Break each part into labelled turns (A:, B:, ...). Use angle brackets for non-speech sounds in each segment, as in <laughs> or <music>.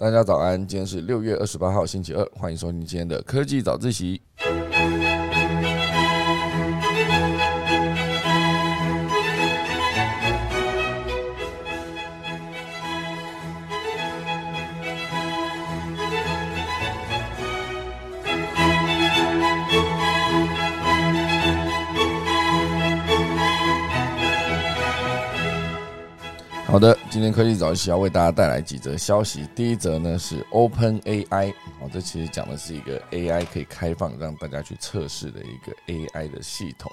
A: 大家早安，今天是六月二十八号，星期二，欢迎收听今天的科技早自习。好的，今天科技早起要为大家带来几则消息。第一则呢是 Open AI，哦，这其实讲的是一个 AI 可以开放让大家去测试的一个 AI 的系统。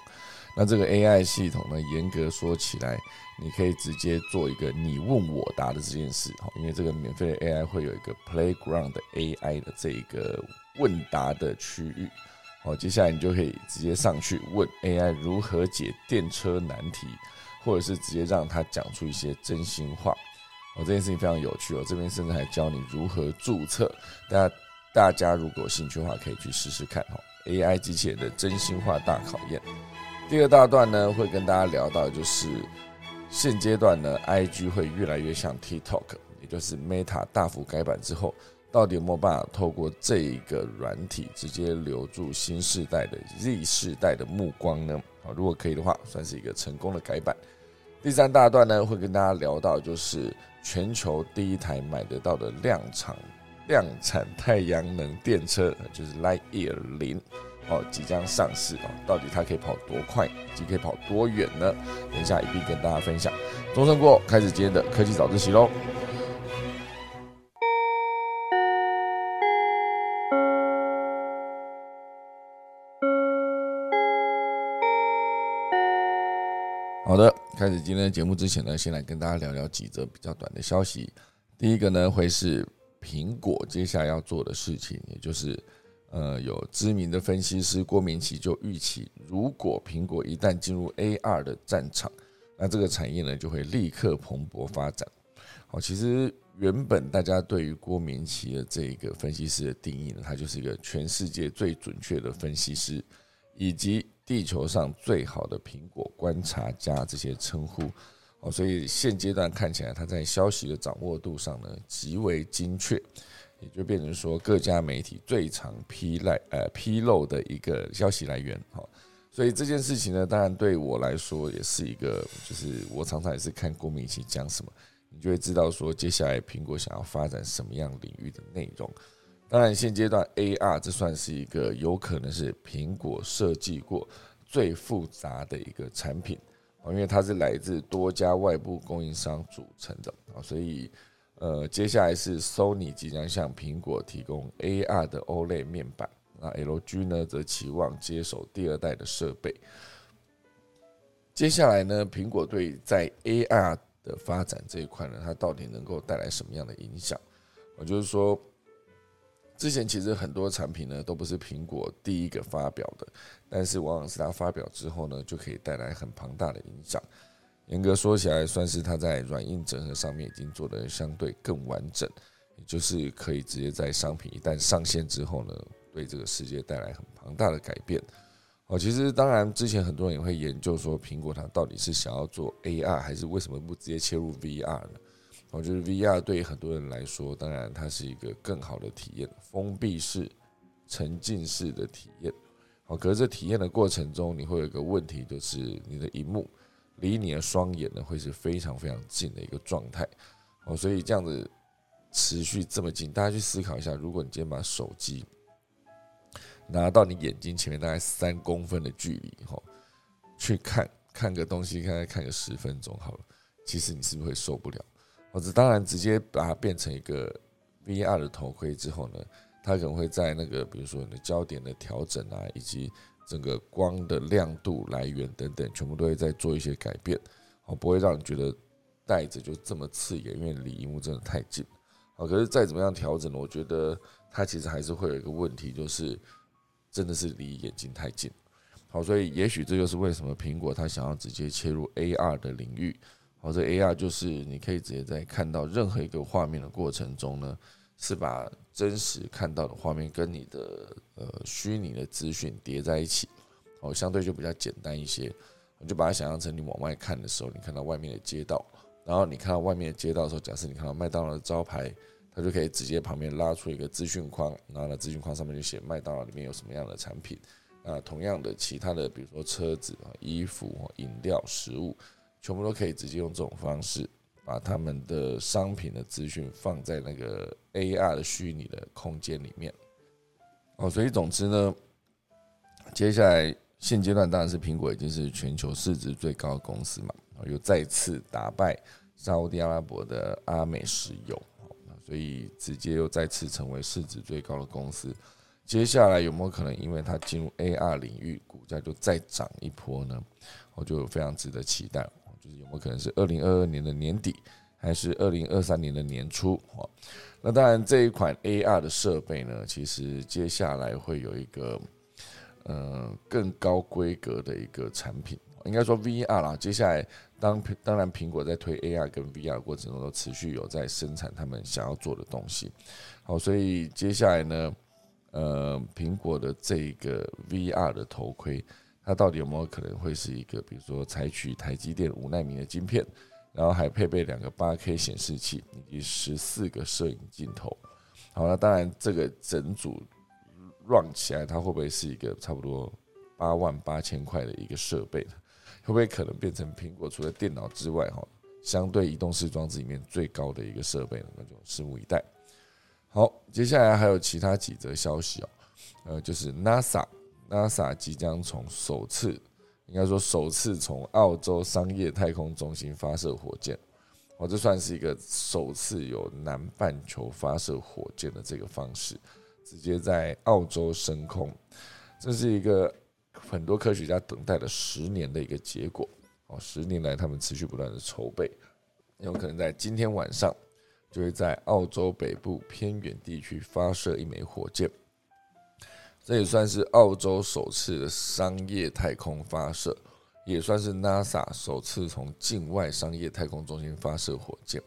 A: 那这个 AI 系统呢，严格说起来，你可以直接做一个你问我答的这件事，哈，因为这个免费的 AI 会有一个 Playground AI 的这一个问答的区域，好，接下来你就可以直接上去问 AI 如何解电车难题。或者是直接让他讲出一些真心话，哦，这件事情非常有趣哦。这边甚至还教你如何注册，大家大家如果有兴趣的话，可以去试试看哦。AI 机器人的真心话大考验。第二大段呢，会跟大家聊到，就是现阶段呢，IG 会越来越像 TikTok，也就是 Meta 大幅改版之后，到底有没有办法透过这一个软体直接留住新时代的 Z 世代的目光呢？啊，如果可以的话，算是一个成功的改版。第三大段呢，会跟大家聊到，就是全球第一台买得到的量产量产太阳能电车，就是 Lightyear 零，哦，即将上市哦。到底它可以跑多快，以及可以跑多远呢？等一下一并跟大家分享。钟声过，开始今天的科技早自习喽。开始今天的节目之前呢，先来跟大家聊聊几则比较短的消息。第一个呢，会是苹果接下来要做的事情，也就是呃，有知名的分析师郭明奇就预期，如果苹果一旦进入 AR 的战场，那这个产业呢就会立刻蓬勃发展。好，其实原本大家对于郭明奇的这一个分析师的定义呢，他就是一个全世界最准确的分析师，以及地球上最好的苹果观察家这些称呼，哦，所以现阶段看起来他在消息的掌握度上呢极为精确，也就变成说各家媒体最常披赖呃披露的一个消息来源，哈，所以这件事情呢，当然对我来说也是一个，就是我常常也是看郭明奇讲什么，你就会知道说接下来苹果想要发展什么样领域的内容。当然，现阶段 AR 这算是一个有可能是苹果设计过最复杂的一个产品啊，因为它是来自多家外部供应商组成的啊，所以呃，接下来是 Sony 即将向苹果提供 AR 的 OLED 面板，那 LG 呢则期望接手第二代的设备。接下来呢，苹果对在 AR 的发展这一块呢，它到底能够带来什么样的影响？我就是说。之前其实很多产品呢都不是苹果第一个发表的，但是往往是它发表之后呢，就可以带来很庞大的影响。严格说起来，算是它在软硬整合上面已经做得相对更完整，也就是可以直接在商品一旦上线之后呢，对这个世界带来很庞大的改变。哦，其实当然之前很多人也会研究说，苹果它到底是想要做 AR，还是为什么不直接切入 VR 呢？我觉得 VR 对于很多人来说，当然它是一个更好的体验，封闭式、沉浸式的体验。好，可是这体验的过程中，你会有一个问题，就是你的荧幕离你的双眼呢，会是非常非常近的一个状态。哦，所以这样子持续这么近，大家去思考一下，如果你今天把手机拿到你眼睛前面大概三公分的距离，哈，去看看个东西，看看个十分钟好了，其实你是不是会受不了？或者当然，直接把它变成一个 VR 的头盔之后呢，它可能会在那个比如说你的焦点的调整啊，以及整个光的亮度来源等等，全部都会在做一些改变，哦，不会让你觉得戴着就这么刺眼，因为离荧幕真的太近。好，可是再怎么样调整呢，我觉得它其实还是会有一个问题，就是真的是离眼睛太近。好，所以也许这就是为什么苹果它想要直接切入 AR 的领域。或者 AR 就是你可以直接在看到任何一个画面的过程中呢，是把真实看到的画面跟你的呃虚拟的资讯叠在一起，哦，相对就比较简单一些。我就把它想象成你往外看的时候，你看到外面的街道，然后你看到外面的街道的时候，假设你看到麦当劳的招牌，它就可以直接旁边拉出一个资讯框，然后呢，资讯框上面就写麦当劳里面有什么样的产品。啊，同样的，其他的比如说车子啊、衣服、饮料、食物，全部都可以直接用这种方式，把他们的商品的资讯放在那个 AR 的虚拟的空间里面。哦，所以总之呢，接下来现阶段当然是苹果已经是全球市值最高的公司嘛，又再次打败沙特阿拉伯的阿美石油，所以直接又再次成为市值最高的公司。接下来有没有可能，因为它进入 AR 领域，股价就再涨一波呢？我就非常值得期待。就是有没有可能是二零二二年的年底，还是二零二三年的年初？哦，那当然这一款 AR 的设备呢，其实接下来会有一个呃更高规格的一个产品，应该说 VR 啦。接下来当当然苹果在推 AR 跟 VR 过程中，都持续有在生产他们想要做的东西。好，所以接下来呢？呃，苹果的这个 VR 的头盔，它到底有没有可能会是一个，比如说采取台积电五纳米的晶片，然后还配备两个八 K 显示器以及十四个摄影镜头？好，那当然这个整组 run 起来，它会不会是一个差不多八万八千块的一个设备呢？会不会可能变成苹果除了电脑之外，哈，相对移动式装置里面最高的一个设备呢？那就拭目以待。好，接下来还有其他几则消息哦，呃，就是 NASA NASA 即将从首次，应该说首次从澳洲商业太空中心发射火箭，哦，这算是一个首次有南半球发射火箭的这个方式，直接在澳洲升空，这是一个很多科学家等待了十年的一个结果，哦，十年来他们持续不断的筹备，有可能在今天晚上。就会在澳洲北部偏远地区发射一枚火箭，这也算是澳洲首次的商业太空发射，也算是 NASA 首次从境外商业太空中心发射火箭。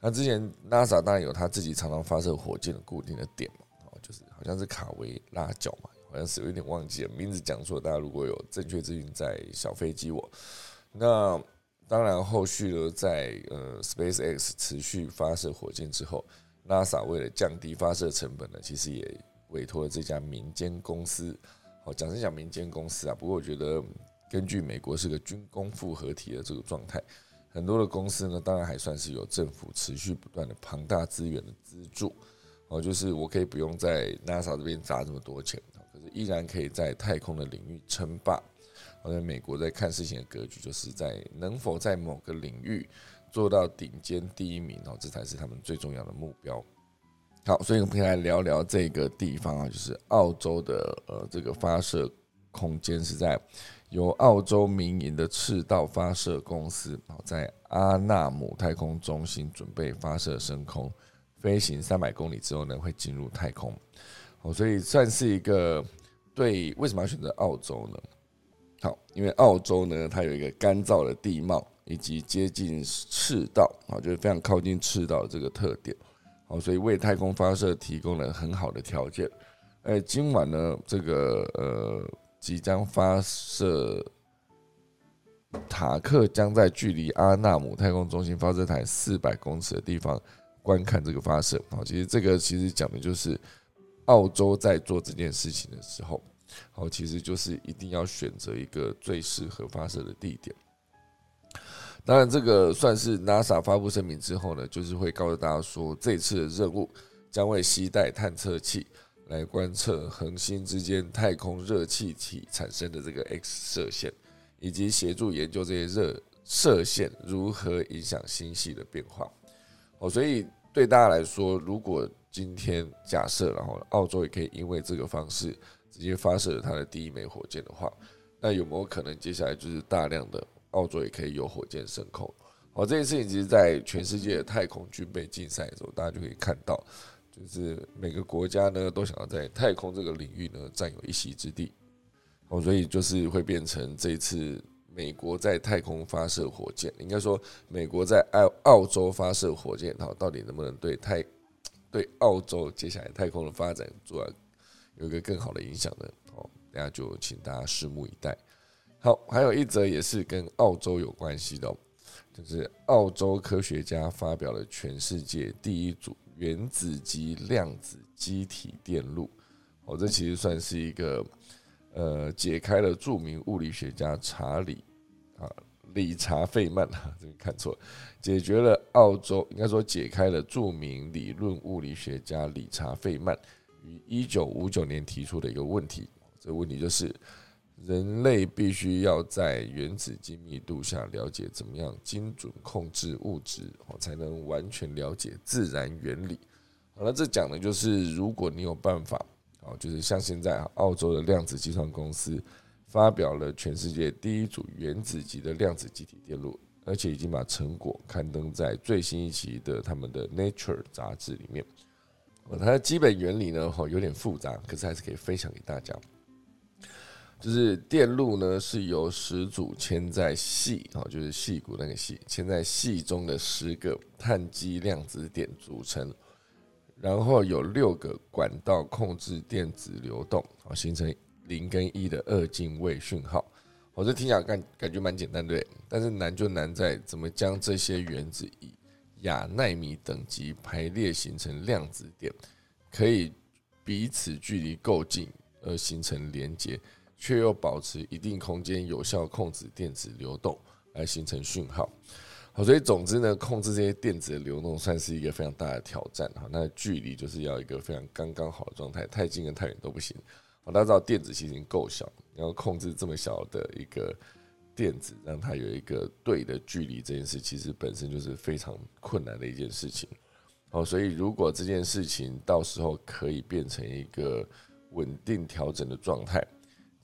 A: 那之前 NASA 当然有他自己常常发射火箭的固定的点嘛，哦，就是好像是卡维拉角嘛，好像是有点忘记了名字讲错，大家如果有正确资讯，在小飞机我那。当然，后续呢，在呃，SpaceX 持续发射火箭之后，NASA 为了降低发射成本呢，其实也委托了这家民间公司。好，讲是讲民间公司啊，不过我觉得根据美国是个军工复合体的这个状态，很多的公司呢，当然还算是有政府持续不断的庞大资源的资助。哦，就是我可以不用在 NASA 这边砸这么多钱，可是依然可以在太空的领域称霸。好像美国在看事情的格局，就是在能否在某个领域做到顶尖第一名哦，这才是他们最重要的目标。好，所以我们可以来聊聊这个地方啊，就是澳洲的呃这个发射空间是在由澳洲民营的赤道发射公司啊，在阿纳姆太空中心准备发射升空，飞行三百公里之后呢，会进入太空。哦，所以算是一个对，为什么要选择澳洲呢？好，因为澳洲呢，它有一个干燥的地貌，以及接近赤道，啊，就是非常靠近赤道的这个特点，好，所以为太空发射提供了很好的条件。哎，今晚呢，这个呃，即将发射塔克将在距离阿纳姆太空中心发射台四百公尺的地方观看这个发射。好，其实这个其实讲的就是澳洲在做这件事情的时候。好，其实就是一定要选择一个最适合发射的地点。当然，这个算是 NASA 发布声明之后呢，就是会告诉大家说，这次的任务将会携带探测器来观测恒星之间太空热气体产生的这个 X 射线，以及协助研究这些热射线如何影响星系的变化。哦，所以对大家来说，如果今天假设，然后澳洲也可以因为这个方式。直接发射了它的第一枚火箭的话，那有没有可能接下来就是大量的澳洲也可以有火箭升空？好，这件事情其实，在全世界的太空军备竞赛的时候，大家就可以看到，就是每个国家呢都想要在太空这个领域呢占有一席之地。哦，所以就是会变成这一次美国在太空发射火箭，应该说美国在澳澳洲发射火箭，好，到底能不能对太对澳洲接下来太空的发展做？有一个更好的影响呢哦，大家就请大家拭目以待。好，还有一则也是跟澳洲有关系的，就是澳洲科学家发表了全世界第一组原子级量子机体电路。哦，这其实算是一个呃，解开了著名物理学家查理啊理查费曼啊，这个看错，解决了澳洲应该说解开了著名理论物理学家理查费曼于一九五九年提出的一个问题。这个问题就是。人类必须要在原子精密度下了解怎么样精准控制物质，哦，才能完全了解自然原理。好了，这讲的就是如果你有办法，哦，就是像现在澳洲的量子计算公司发表了全世界第一组原子级的量子集体电路，而且已经把成果刊登在最新一期的他们的 Nature 杂志里面。它的基本原理呢，哦，有点复杂，可是还是可以分享给大家。就是电路呢，是由十组牵在细啊，就是细骨那个细牵在细中的十个碳基量子点组成，然后有六个管道控制电子流动啊，形成零跟一的二进位讯号。我这听起来感感觉蛮简单，对，但是难就难在怎么将这些原子以亚纳米等级排列形成量子点，可以彼此距离够近而形成连接。却又保持一定空间，有效控制电子流动，来形成讯号。好，所以总之呢，控制这些电子的流动算是一个非常大的挑战。哈，那距离就是要一个非常刚刚好的状态，太近跟太远都不行。好，大家知道电子其实已经够小，然后控制这么小的一个电子，让它有一个对的距离，这件事其实本身就是非常困难的一件事情。好，所以如果这件事情到时候可以变成一个稳定调整的状态。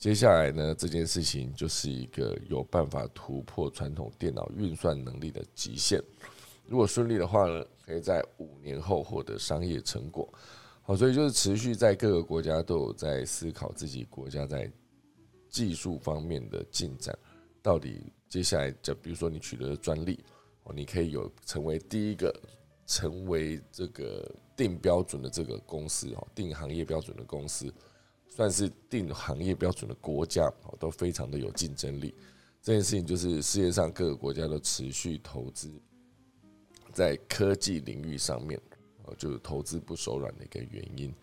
A: 接下来呢，这件事情就是一个有办法突破传统电脑运算能力的极限。如果顺利的话呢，可以在五年后获得商业成果。好，所以就是持续在各个国家都有在思考自己国家在技术方面的进展。到底接下来，就比如说你取得专利，哦，你可以有成为第一个成为这个定标准的这个公司哦，定行业标准的公司。算是定行业标准的国家，都非常的有竞争力。这件事情就是世界上各个国家都持续投资在科技领域上面哦，就是投资不手软的一个原因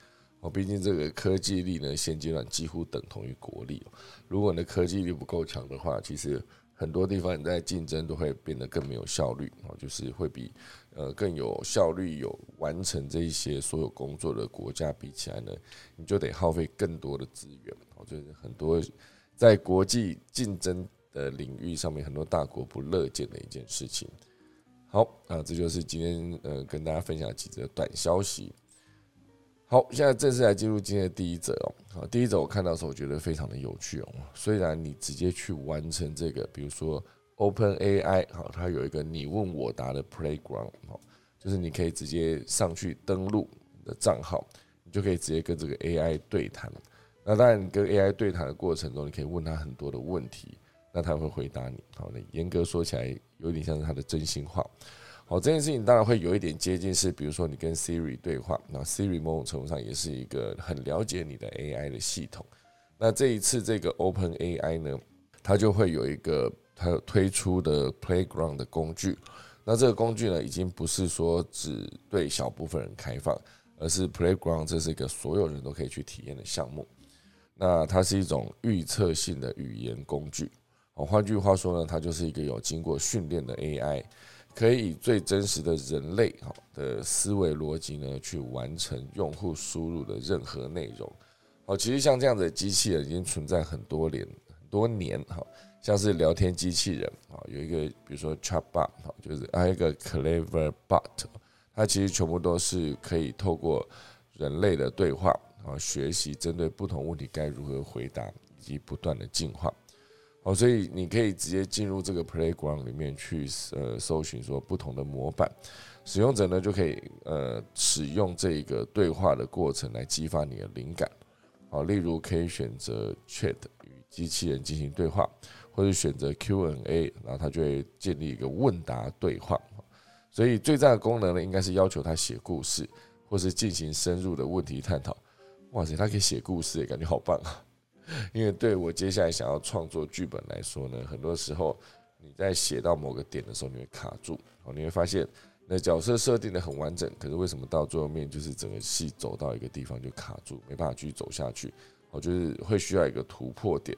A: 哦。毕竟这个科技力呢，现阶段几乎等同于国力。如果你的科技力不够强的话，其实很多地方你在竞争都会变得更没有效率哦，就是会比。呃，更有效率、有完成这一些所有工作的国家比起来呢，你就得耗费更多的资源。哦，就是很多在国际竞争的领域上面，很多大国不乐见的一件事情。好，啊，这就是今天呃跟大家分享几则短消息。好，现在正式来进入今天的第一则哦。好，第一则我看到的时候，我觉得非常的有趣哦。虽然你直接去完成这个，比如说。Open AI 好，它有一个你问我答的 Playground 好，就是你可以直接上去登录你的账号，你就可以直接跟这个 AI 对谈。那当然，你跟 AI 对谈的过程中，你可以问他很多的问题，那他会回答你。好，那严格说起来，有点像是他的真心话。好，这件事情当然会有一点接近，是比如说你跟 Siri 对话，那 Siri 某种程度上也是一个很了解你的 AI 的系统。那这一次这个 Open AI 呢，它就会有一个。它推出的 Playground 的工具，那这个工具呢，已经不是说只对小部分人开放，而是 Playground 这是一个所有人都可以去体验的项目。那它是一种预测性的语言工具，哦，换句话说呢，它就是一个有经过训练的 AI，可以以最真实的人类哈的思维逻辑呢，去完成用户输入的任何内容。哦，其实像这样的机器人已经存在很多年，多年哈。像是聊天机器人啊，有一个比如说 Chatbot 啊，就是还有一个 Cleverbot，它其实全部都是可以透过人类的对话啊学习，针对不同问题该如何回答，以及不断的进化。哦，所以你可以直接进入这个 Playground 里面去呃搜寻说不同的模板，使用者呢就可以呃使用这个对话的过程来激发你的灵感。好，例如可以选择 Chat 与机器人进行对话。或者选择 Q&A，然后它就会建立一个问答对话。所以最赞的功能呢，应该是要求它写故事，或是进行深入的问题探讨。哇塞，它可以写故事，感觉好棒啊！<laughs> 因为对我接下来想要创作剧本来说呢，很多时候你在写到某个点的时候，你会卡住，哦，你会发现那角色设定的很完整，可是为什么到最后面就是整个戏走到一个地方就卡住，没办法继续走下去？我觉得会需要一个突破点。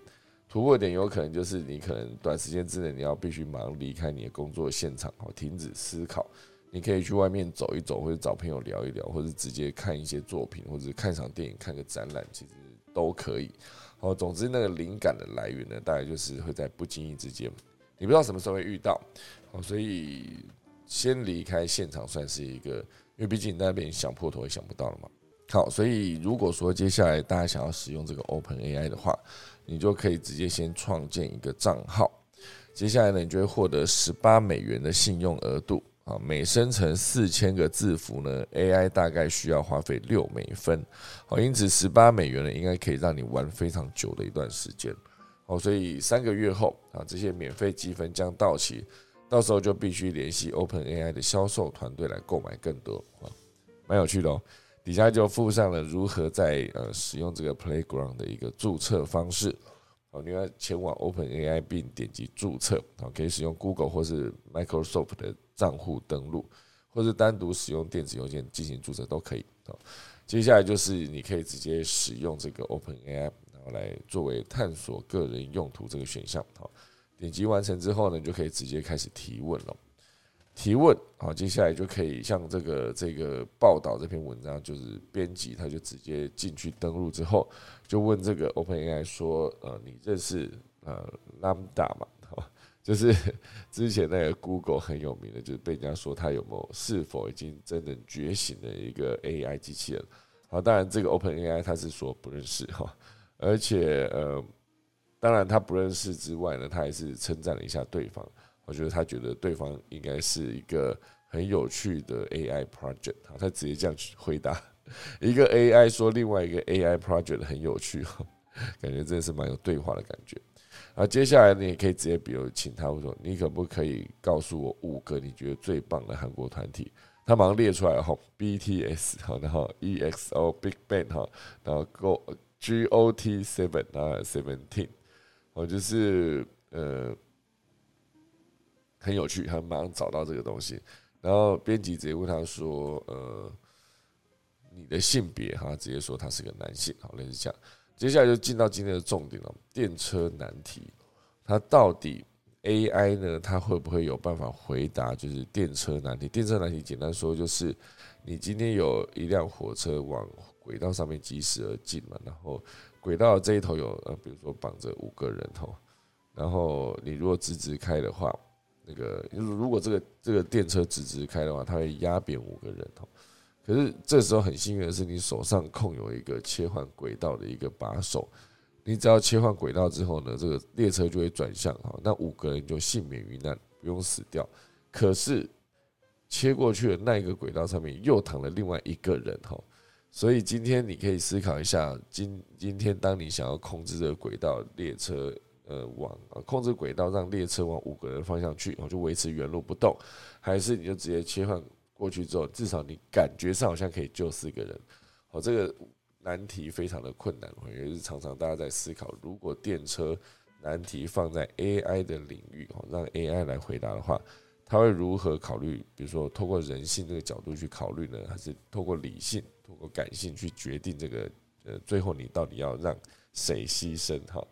A: 突破点有可能就是你可能短时间之内你要必须马上离开你的工作现场，哦，停止思考。你可以去外面走一走，或者找朋友聊一聊，或者直接看一些作品，或者看场电影、看个展览，其实都可以。哦，总之那个灵感的来源呢，大概就是会在不经意之间，你不知道什么时候会遇到。哦，所以先离开现场算是一个，因为毕竟你那边想破头也想不到了嘛。好，所以如果说接下来大家想要使用这个 Open AI 的话，你就可以直接先创建一个账号，接下来呢，你就会获得十八美元的信用额度。啊，每生成四千个字符呢，AI 大概需要花费六美分，好，因此十八美元呢，应该可以让你玩非常久的一段时间，好，所以三个月后啊，这些免费积分将到期，到时候就必须联系 Open AI 的销售团队来购买更多。啊，蛮有趣的哦。底下就附上了如何在呃使用这个 Playground 的一个注册方式，哦，你要前往 Open AI 并点击注册，哦，可以使用 Google 或是 Microsoft 的账户登录，或是单独使用电子邮件进行注册都可以。好，接下来就是你可以直接使用这个 Open AI，然后来作为探索个人用途这个选项。好，点击完成之后呢，你就可以直接开始提问了。提问好，接下来就可以像这个这个报道这篇文章，就是编辑他就直接进去登录之后，就问这个 OpenAI 说，呃，你认识呃 Lambda 嘛？好，<laughs> 就是 <laughs> 之前那个 Google 很有名的，就是被人家说它有没有是否已经真正觉醒的一个 AI 机器人。好，当然这个 OpenAI 他是说不认识哈，而且呃，当然他不认识之外呢，他还是称赞了一下对方。我觉得他觉得对方应该是一个很有趣的 AI project，他直接这样去回答一个 AI 说另外一个 AI project 很有趣，感觉真的是蛮有对话的感觉。啊，接下来你也可以直接比如请他说，你可不可以告诉我五个你觉得最棒的韩国团体？他马上列出来哈，BTS 好，然后 EXO Big Bang 哈，然后 Go GOT Seven 啊 Seventeen，哦，就是呃。很有趣，他马上找到这个东西，然后编辑直接问他说：“呃，你的性别？”哈，直接说他是个男性。好，类似这样。接下来就进到今天的重点了，电车难题。它到底 AI 呢？它会不会有办法回答？就是电车难题。电车难题简单说就是，你今天有一辆火车往轨道上面疾驶而进嘛，然后轨道这一头有呃，比如说绑着五个人头，然后你如果直直开的话。那个，如果这个这个电车直直开的话，它会压扁五个人哦。可是这时候很幸运的是，你手上控有一个切换轨道的一个把手，你只要切换轨道之后呢，这个列车就会转向哈，那五个人就幸免于难，不用死掉。可是切过去的那一个轨道上面又躺了另外一个人哈，所以今天你可以思考一下，今今天当你想要控制这个轨道列车。呃，往控制轨道，让列车往五个人方向去，我就维持原路不动，还是你就直接切换过去之后，至少你感觉上好像可以救四个人。好，这个难题非常的困难，也是常常大家在思考，如果电车难题放在 AI 的领域，哦，让 AI 来回答的话，它会如何考虑？比如说，透过人性这个角度去考虑呢，还是透过理性、透过感性去决定这个？呃，最后你到底要让谁牺牲？哈？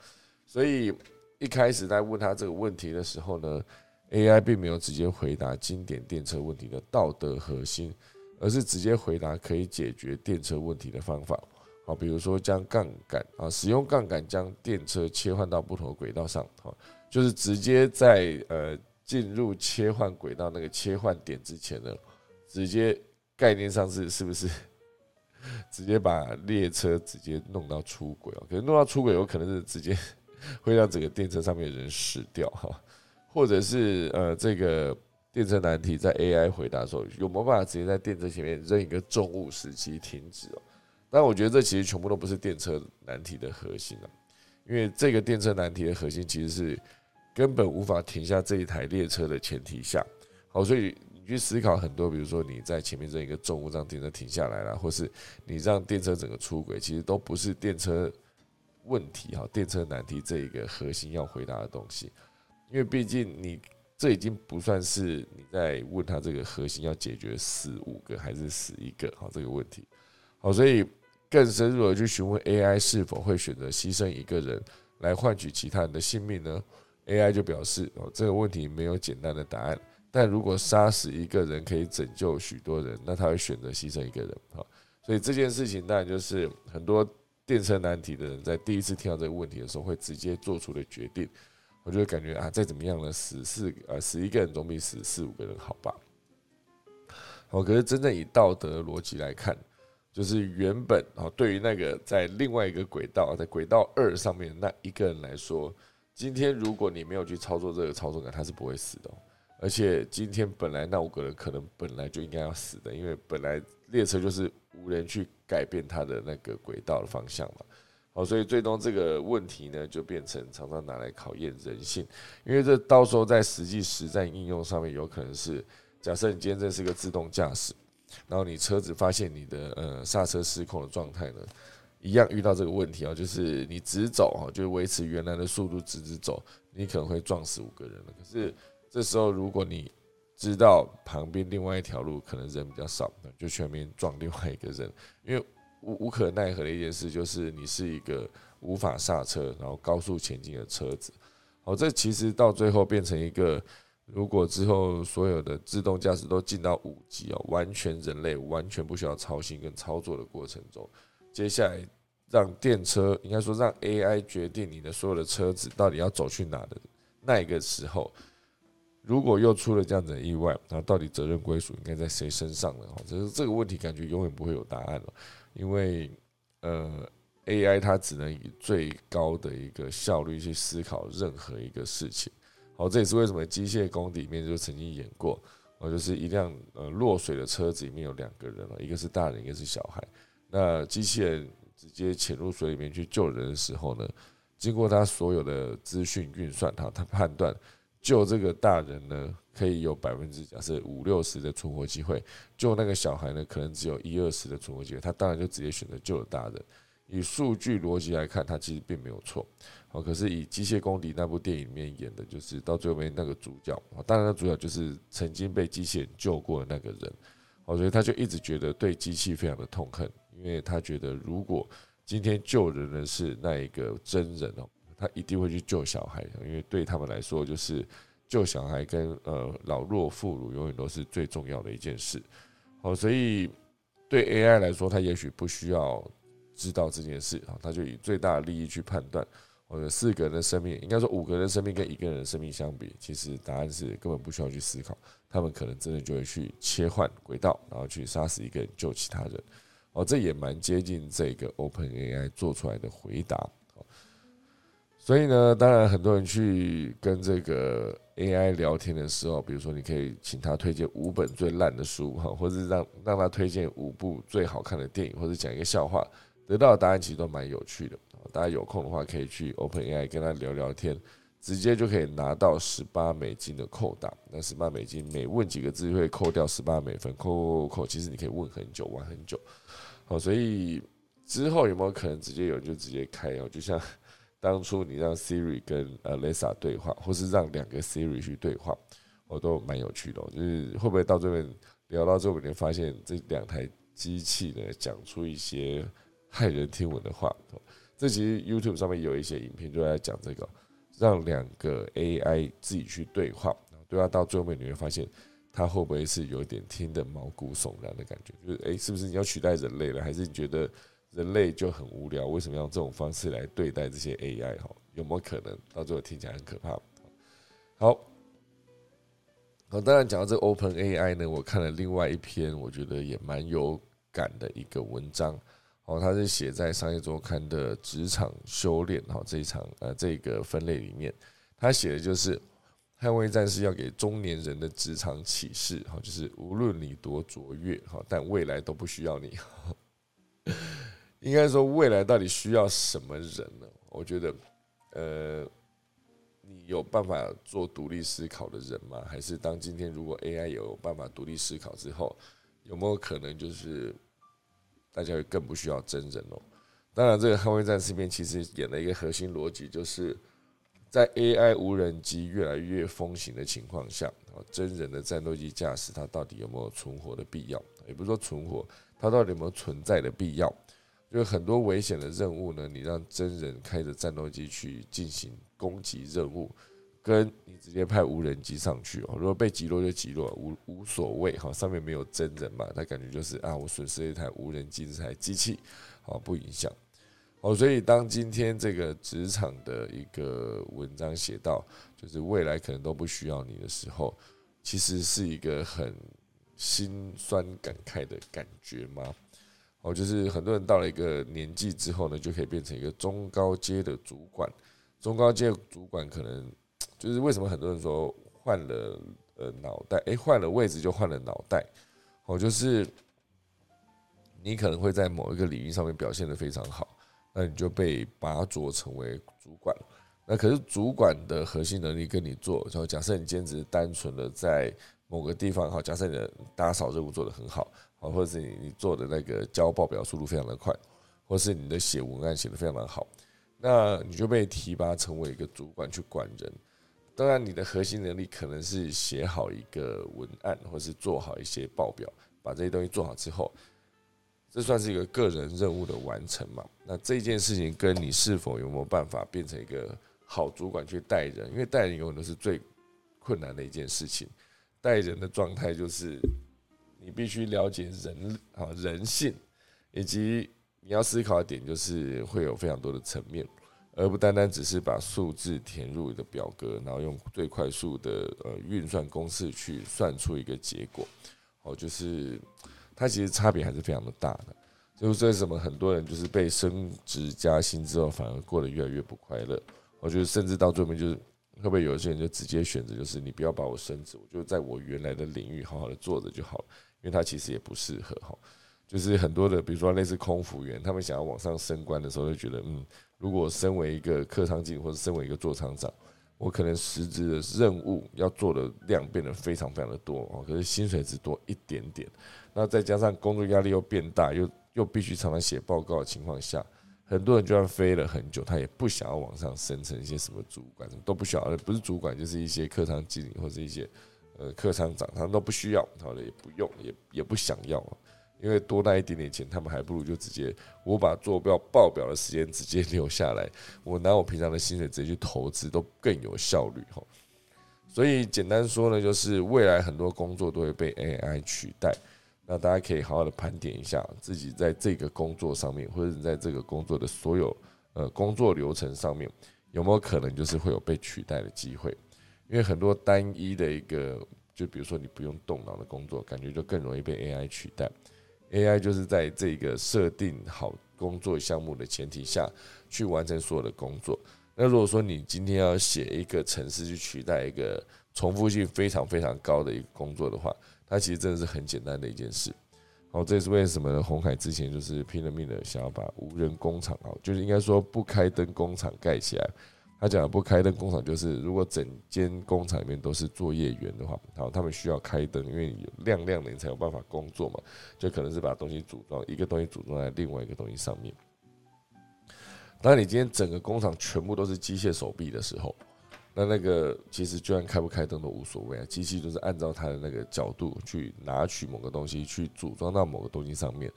A: 所以一开始在问他这个问题的时候呢，AI 并没有直接回答经典电车问题的道德核心，而是直接回答可以解决电车问题的方法。好，比如说将杠杆啊，使用杠杆将电车切换到不同的轨道上。好，就是直接在呃进入切换轨道那个切换点之前呢，直接概念上是是不是 <laughs> 直接把列车直接弄到出轨啊？可能弄到出轨有可能是直接。会让整个电车上面的人死掉哈，或者是呃，这个电车难题在 AI 回答的时候，有没有办法直接在电车前面扔一个重物使其停止哦？但我觉得这其实全部都不是电车难题的核心啊，因为这个电车难题的核心其实是根本无法停下这一台列车的前提下，好，所以你去思考很多，比如说你在前面扔一个重物让电车停下来了，或是你让电车整个出轨，其实都不是电车。问题哈，电车难题这一个核心要回答的东西，因为毕竟你这已经不算是你在问他这个核心要解决死五个还是死一个好这个问题。好，所以更深入的去询问 AI 是否会选择牺牲一个人来换取其他人的性命呢？AI 就表示哦，这个问题没有简单的答案。但如果杀死一个人可以拯救许多人，那他会选择牺牲一个人。好，所以这件事情当然就是很多电车难题的人在第一次听到这个问题的时候会直接做出的决定。我就会感觉啊，再怎么样呢，死四呃死一个人总比死四五个人好吧。好，可是真正以道德逻辑来看，就是原本啊，对于那个在另外一个轨道，在轨道二上面那一个人来说，今天如果你没有去操作这个操纵杆，他是不会死的。而且今天本来那五个人可能本来就应该要死的，因为本来列车就是无人去改变它的那个轨道的方向嘛。好，所以最终这个问题呢，就变成常常拿来考验人性，因为这到时候在实际实战应用上面，有可能是假设你今天这是个自动驾驶，然后你车子发现你的呃刹车失控的状态呢，一样遇到这个问题啊，就是你直走哈，就维持原来的速度直直走，你可能会撞死五个人了。可是这时候，如果你知道旁边另外一条路可能人比较少，就全面撞另外一个人，因为无无可奈何的一件事就是你是一个无法刹车，然后高速前进的车子。好，这其实到最后变成一个，如果之后所有的自动驾驶都进到五级哦，完全人类完全不需要操心跟操作的过程中，接下来让电车应该说让 AI 决定你的所有的车子到底要走去哪的那一个时候。如果又出了这样子的意外，那到底责任归属应该在谁身上呢？哈，这是这个问题，感觉永远不会有答案了，因为呃，AI 它只能以最高的一个效率去思考任何一个事情。好，这也是为什么机械工里面就曾经演过，哦，就是一辆呃落水的车子里面有两个人了，一个是大人，一个是小孩。那机器人直接潜入水里面去救人的时候呢，经过他所有的资讯运算，他他判断。救这个大人呢，可以有百分之假设五六十的存活机会；救那个小孩呢，可能只有一二十的存活机会。他当然就直接选择救了大人。以数据逻辑来看，他其实并没有错。好，可是以《机械公敌》那部电影里面演的，就是到最后面那个主角，当然那主角就是曾经被机器人救过的那个人。好，所以他就一直觉得对机器非常的痛恨，因为他觉得如果今天救人的是那一个真人哦。他一定会去救小孩，因为对他们来说，就是救小孩跟呃老弱妇孺永远都是最重要的一件事。好，所以对 AI 来说，他也许不需要知道这件事啊，他就以最大的利益去判断。或者四个人的生命，应该说五个人的生命跟一个人的生命相比，其实答案是根本不需要去思考，他们可能真的就会去切换轨道，然后去杀死一个人救其他人。哦，这也蛮接近这个 OpenAI 做出来的回答。所以呢，当然很多人去跟这个 AI 聊天的时候，比如说你可以请他推荐五本最烂的书哈，或者让让他推荐五部最好看的电影，或者讲一个笑话，得到的答案其实都蛮有趣的。大家有空的话可以去 OpenAI 跟他聊聊天，直接就可以拿到十八美金的扣打。那十八美金每问几个字会扣掉十八美分，扣扣扣扣，其实你可以问很久，玩很久。好，所以之后有没有可能直接有就直接开哦？就像。当初你让 Siri 跟呃 Lisa 对话，或是让两个 Siri 去对话，我都蛮有趣的。就是会不会到这边聊到最后，你发现这两台机器呢讲出一些骇人听闻的话？这其实 YouTube 上面有一些影片就在讲这个，让两个 AI 自己去对话，对话到最后面你会发现，它会不会是有点听得毛骨悚然的感觉？就是诶，是不是你要取代人类了？还是你觉得？人类就很无聊，为什么要用这种方式来对待这些 AI？哈，有没有可能到最后听起来很可怕？好，好，当然讲到这 Open AI 呢，我看了另外一篇，我觉得也蛮有感的一个文章。哦，它是写在商业周刊的职场修炼哈这一场呃这个分类里面，他写的就是捍卫战士要给中年人的职场启示哈，就是无论你多卓越哈，但未来都不需要你。应该说，未来到底需要什么人呢？我觉得，呃，你有办法做独立思考的人吗？还是当今天如果 AI 有办法独立思考之后，有没有可能就是大家会更不需要真人哦？当然，这个《捍卫战士》里面其实演了一个核心逻辑，就是在 AI 无人机越来越风行的情况下，啊，真人的战斗机驾驶它到底有没有存活的必要？也不是说存活，它到底有没有存在的必要？就是很多危险的任务呢，你让真人开着战斗机去进行攻击任务，跟你直接派无人机上去哦，如果被击落就击落，无无所谓哈，上面没有真人嘛，他感觉就是啊，我损失了一台无人机这台机器，好不影响。哦，所以当今天这个职场的一个文章写到，就是未来可能都不需要你的时候，其实是一个很心酸感慨的感觉吗？哦，就是很多人到了一个年纪之后呢，就可以变成一个中高阶的主管。中高阶主管可能就是为什么很多人说换了呃脑袋，诶，换了位置就换了脑袋。哦，就是你可能会在某一个领域上面表现的非常好。那你就被拔擢成为主管那可是主管的核心能力跟你做，然后假设你兼职单纯的在某个地方，好，假设你的打扫任务做得很好，好，或者是你你做的那个交报表速度非常的快，或是你的写文案写得非常的好，那你就被提拔成为一个主管去管人。当然，你的核心能力可能是写好一个文案，或是做好一些报表，把这些东西做好之后。这算是一个个人任务的完成嘛？那这件事情跟你是否有没有办法变成一个好主管去带人？因为带人永远都是最困难的一件事情。带人的状态就是你必须了解人啊人性，以及你要思考的点就是会有非常多的层面，而不单单只是把数字填入一个表格，然后用最快速的呃运算公式去算出一个结果。哦，就是。它其实差别还是非常的大的，就是为什么很多人就是被升职加薪之后，反而过得越来越不快乐。我觉得甚至到最后面，就是会不会有些人就直接选择，就是你不要把我升职，我就在我原来的领域好好的做着就好了，因为他其实也不适合哈。就是很多的，比如说类似空服员，他们想要往上升官的时候，就觉得嗯，如果身为一个客舱经理或者身为一个座舱长。我可能实质的任务要做的量变得非常非常的多哦，可是薪水只多一点点，那再加上工作压力又变大，又又必须常常写报告的情况下，很多人就算飞了很久，他也不想要往上升成一些什么主管，什么都不需要，不是主管就是一些客舱经理或者一些呃客舱长，他们都不需要，好了也不用，也也不想要。因为多带一点点钱，他们还不如就直接我把坐标报表的时间直接留下来，我拿我平常的薪水直接去投资，都更有效率哈。所以简单说呢，就是未来很多工作都会被 AI 取代，那大家可以好好的盘点一下自己在这个工作上面，或者是在这个工作的所有呃工作流程上面，有没有可能就是会有被取代的机会？因为很多单一的一个，就比如说你不用动脑的工作，感觉就更容易被 AI 取代。AI 就是在这个设定好工作项目的前提下去完成所有的工作。那如果说你今天要写一个程式去取代一个重复性非常非常高的一个工作的话，它其实真的是很简单的一件事。好，这也是为什么红海之前就是拼了命的想要把无人工厂啊，就是应该说不开灯工厂盖起来。他讲不开灯工厂，就是如果整间工厂里面都是作业员的话，好，他们需要开灯，因为有亮亮的你才有办法工作嘛。就可能是把东西组装，一个东西组装在另外一个东西上面。当你今天整个工厂全部都是机械手臂的时候，那那个其实就算开不开灯都无所谓啊，机器就是按照它的那个角度去拿取某个东西，去组装到某个东西上面。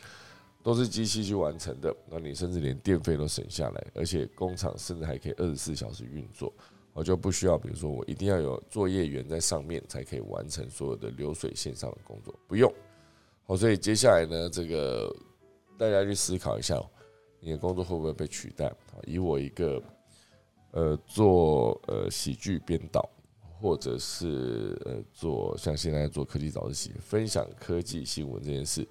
A: 都是机器去完成的，那你甚至连电费都省下来，而且工厂甚至还可以二十四小时运作，我就不需要，比如说我一定要有作业员在上面才可以完成所有的流水线上的工作，不用。好，所以接下来呢，这个大家去思考一下，你的工作会不会被取代？以我一个呃做呃喜剧编导，或者是呃做像现在做科技早自习，分享科技新闻这件事。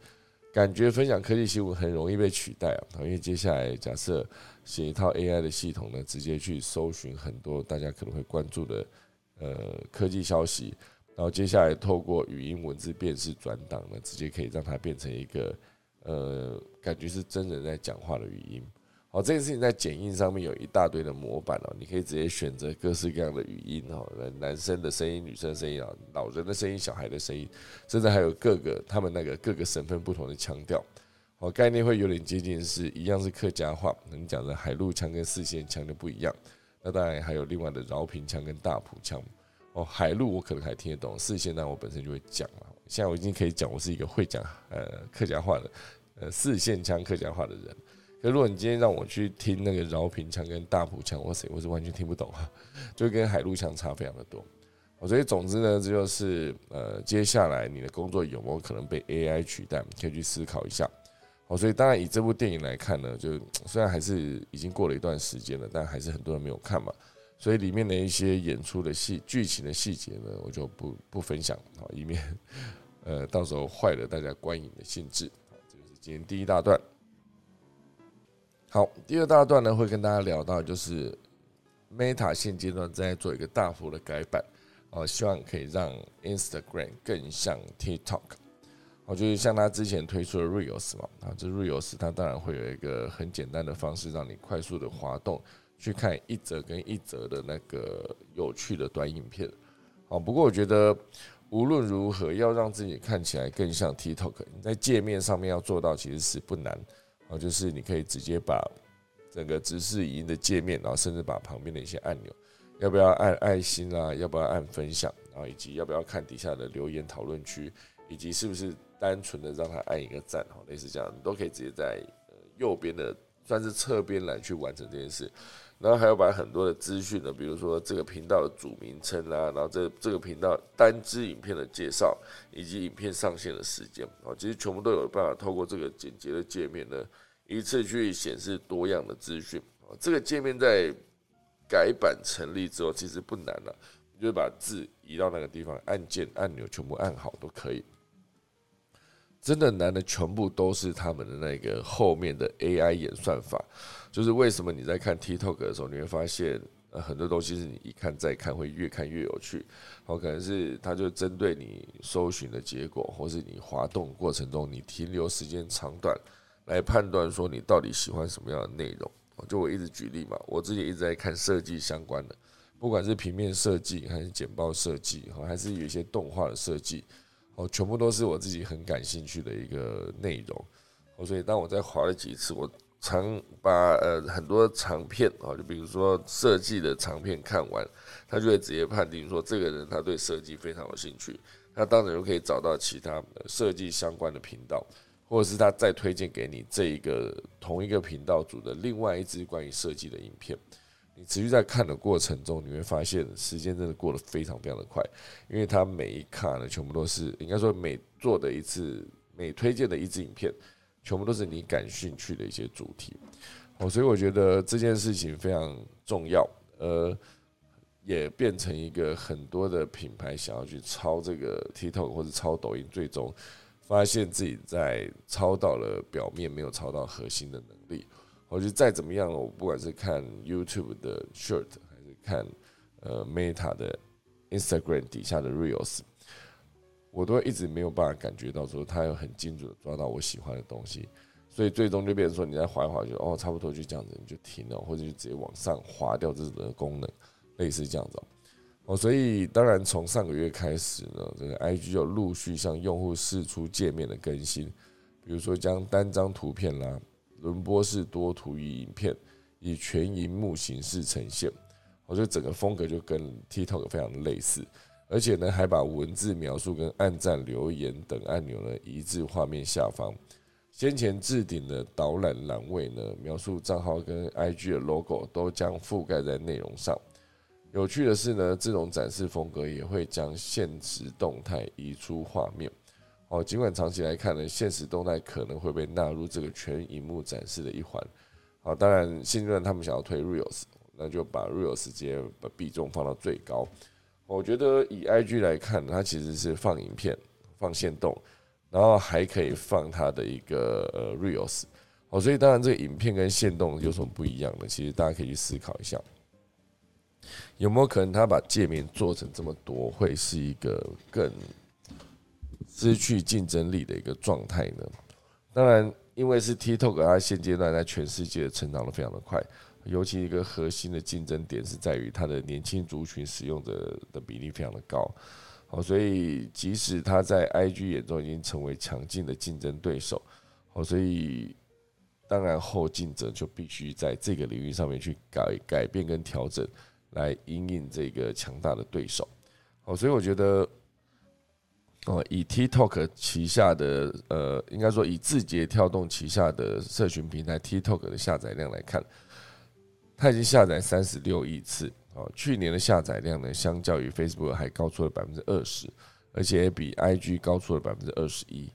A: 感觉分享科技新闻很容易被取代啊！因为接下来假设写一套 AI 的系统呢，直接去搜寻很多大家可能会关注的呃科技消息，然后接下来透过语音文字辨识转档呢，直接可以让它变成一个呃感觉是真人在讲话的语音。好，这件事情在剪映上面有一大堆的模板哦，你可以直接选择各式各样的语音哦，男生的声音、女生的声音啊，老人的声音、小孩的声音，甚至还有各个他们那个各个省份不同的腔调。哦，概念会有点接近，是一样是客家话，你讲的海陆腔跟四线腔就不一样。那当然还有另外的饶平腔跟大埔腔。哦，海陆我可能还听得懂，四线那我本身就会讲了。现在我已经可以讲，我是一个会讲呃客家话的呃四线腔客家话的人。可如果你今天让我去听那个饶平腔跟大埔腔，哇塞，我是完全听不懂啊，<laughs> 就跟海陆腔差非常的多。所以总之呢，这就是呃接下来你的工作有没有可能被 AI 取代，可以去思考一下。好，所以当然以这部电影来看呢，就虽然还是已经过了一段时间了，但还是很多人没有看嘛。所以里面的一些演出的细剧情的细节呢，我就不不分享啊，以免呃到时候坏了大家观影的兴致。这就是今天第一大段。好，第二大段呢会跟大家聊到，就是 Meta 现阶段在做一个大幅的改版，哦，希望可以让 Instagram 更像 TikTok。哦，就是像他之前推出的 Reels 嘛，啊，这 Reels 它当然会有一个很简单的方式，让你快速的滑动。去看一则跟一则的那个有趣的短影片，哦，不过我觉得无论如何要让自己看起来更像 TikTok，你在界面上面要做到其实是不难，然后，就是你可以直接把整个直视语音的界面，然后甚至把旁边的一些按钮，要不要按爱心啊，要不要按分享，然后以及要不要看底下的留言讨论区，以及是不是单纯的让他按一个赞，哈，类似这样，你都可以直接在右边的算是侧边来去完成这件事。然后还要把很多的资讯呢，比如说这个频道的主名称啊，然后这这个频道单支影片的介绍，以及影片上线的时间啊，其实全部都有办法透过这个简洁的界面呢，一次去显示多样的资讯啊。这个界面在改版成立之后，其实不难了，你就把字移到那个地方，按键按钮全部按好都可以。真的难的全部都是他们的那个后面的 AI 演算法，就是为什么你在看 TikTok 的时候，你会发现很多东西是你一看再看会越看越有趣，好，可能是它就针对你搜寻的结果，或是你滑动过程中你停留时间长短来判断说你到底喜欢什么样的内容。就我一直举例嘛，我自己一直在看设计相关的，不管是平面设计还是简报设计，还是有一些动画的设计。哦，全部都是我自己很感兴趣的一个内容，哦，所以当我在划了几次，我常把呃很多长片啊，就比如说设计的长片看完，他就会直接判定说这个人他对设计非常有兴趣，他当然就可以找到其他设计相关的频道，或者是他再推荐给你这一个同一个频道组的另外一支关于设计的影片。你持续在看的过程中，你会发现时间真的过得非常非常的快，因为它每一卡呢，全部都是应该说每做的一次、每推荐的一支影片，全部都是你感兴趣的一些主题。哦，所以我觉得这件事情非常重要，呃，也变成一个很多的品牌想要去抄这个 TikTok 或者抄抖音，最终发现自己在抄到了表面，没有抄到核心的能力。我觉得再怎么样，我不管是看 YouTube 的 Short，还是看呃 Meta 的 Instagram 底下的 Reels，我都一直没有办法感觉到说它有很精准的抓到我喜欢的东西，所以最终就变成说你在滑一滑就哦差不多就这样子你就停了，或者就直接往上滑掉这个功能，类似这样子哦。所以当然从上个月开始呢，这个 IG 就陆续向用户释出界面的更新，比如说将单张图片啦。轮播式多图与影片以全荧幕形式呈现，我觉得整个风格就跟 TikTok 非常类似，而且呢还把文字描述跟按赞、留言等按钮呢移至画面下方。先前置顶的导览栏位呢，描述账号跟 IG 的 logo 都将覆盖在内容上。有趣的是呢，这种展示风格也会将现实动态移出画面。哦，尽管长期来看呢，现实动态可能会被纳入这个全荧幕展示的一环。好，当然现阶段他们想要推 Reels，那就把 Reels 直接把比重放到最高。我觉得以 IG 来看，它其实是放影片、放线动，然后还可以放它的一个 Reels。哦，所以当然这个影片跟线动有什么不一样的？其实大家可以去思考一下，有没有可能他把界面做成这么多，会是一个更。失去竞争力的一个状态呢？当然，因为是 TikTok，它现阶段在全世界成长的非常的快，尤其一个核心的竞争点是在于它的年轻族群使用者的比例非常的高。好，所以即使它在 IG 眼中已经成为强劲的竞争对手，好，所以当然后进者就必须在这个领域上面去改改变跟调整，来应应这个强大的对手。好，所以我觉得，哦，以 TikTok 旗下的呃，应该说以字节跳动旗下的社群平台 TikTok 的下载量来看，它已经下载三十六亿次。哦，去年的下载量呢，相较于 Facebook 还高出了百分之二十，而且也比 IG 高出了百分之二十一。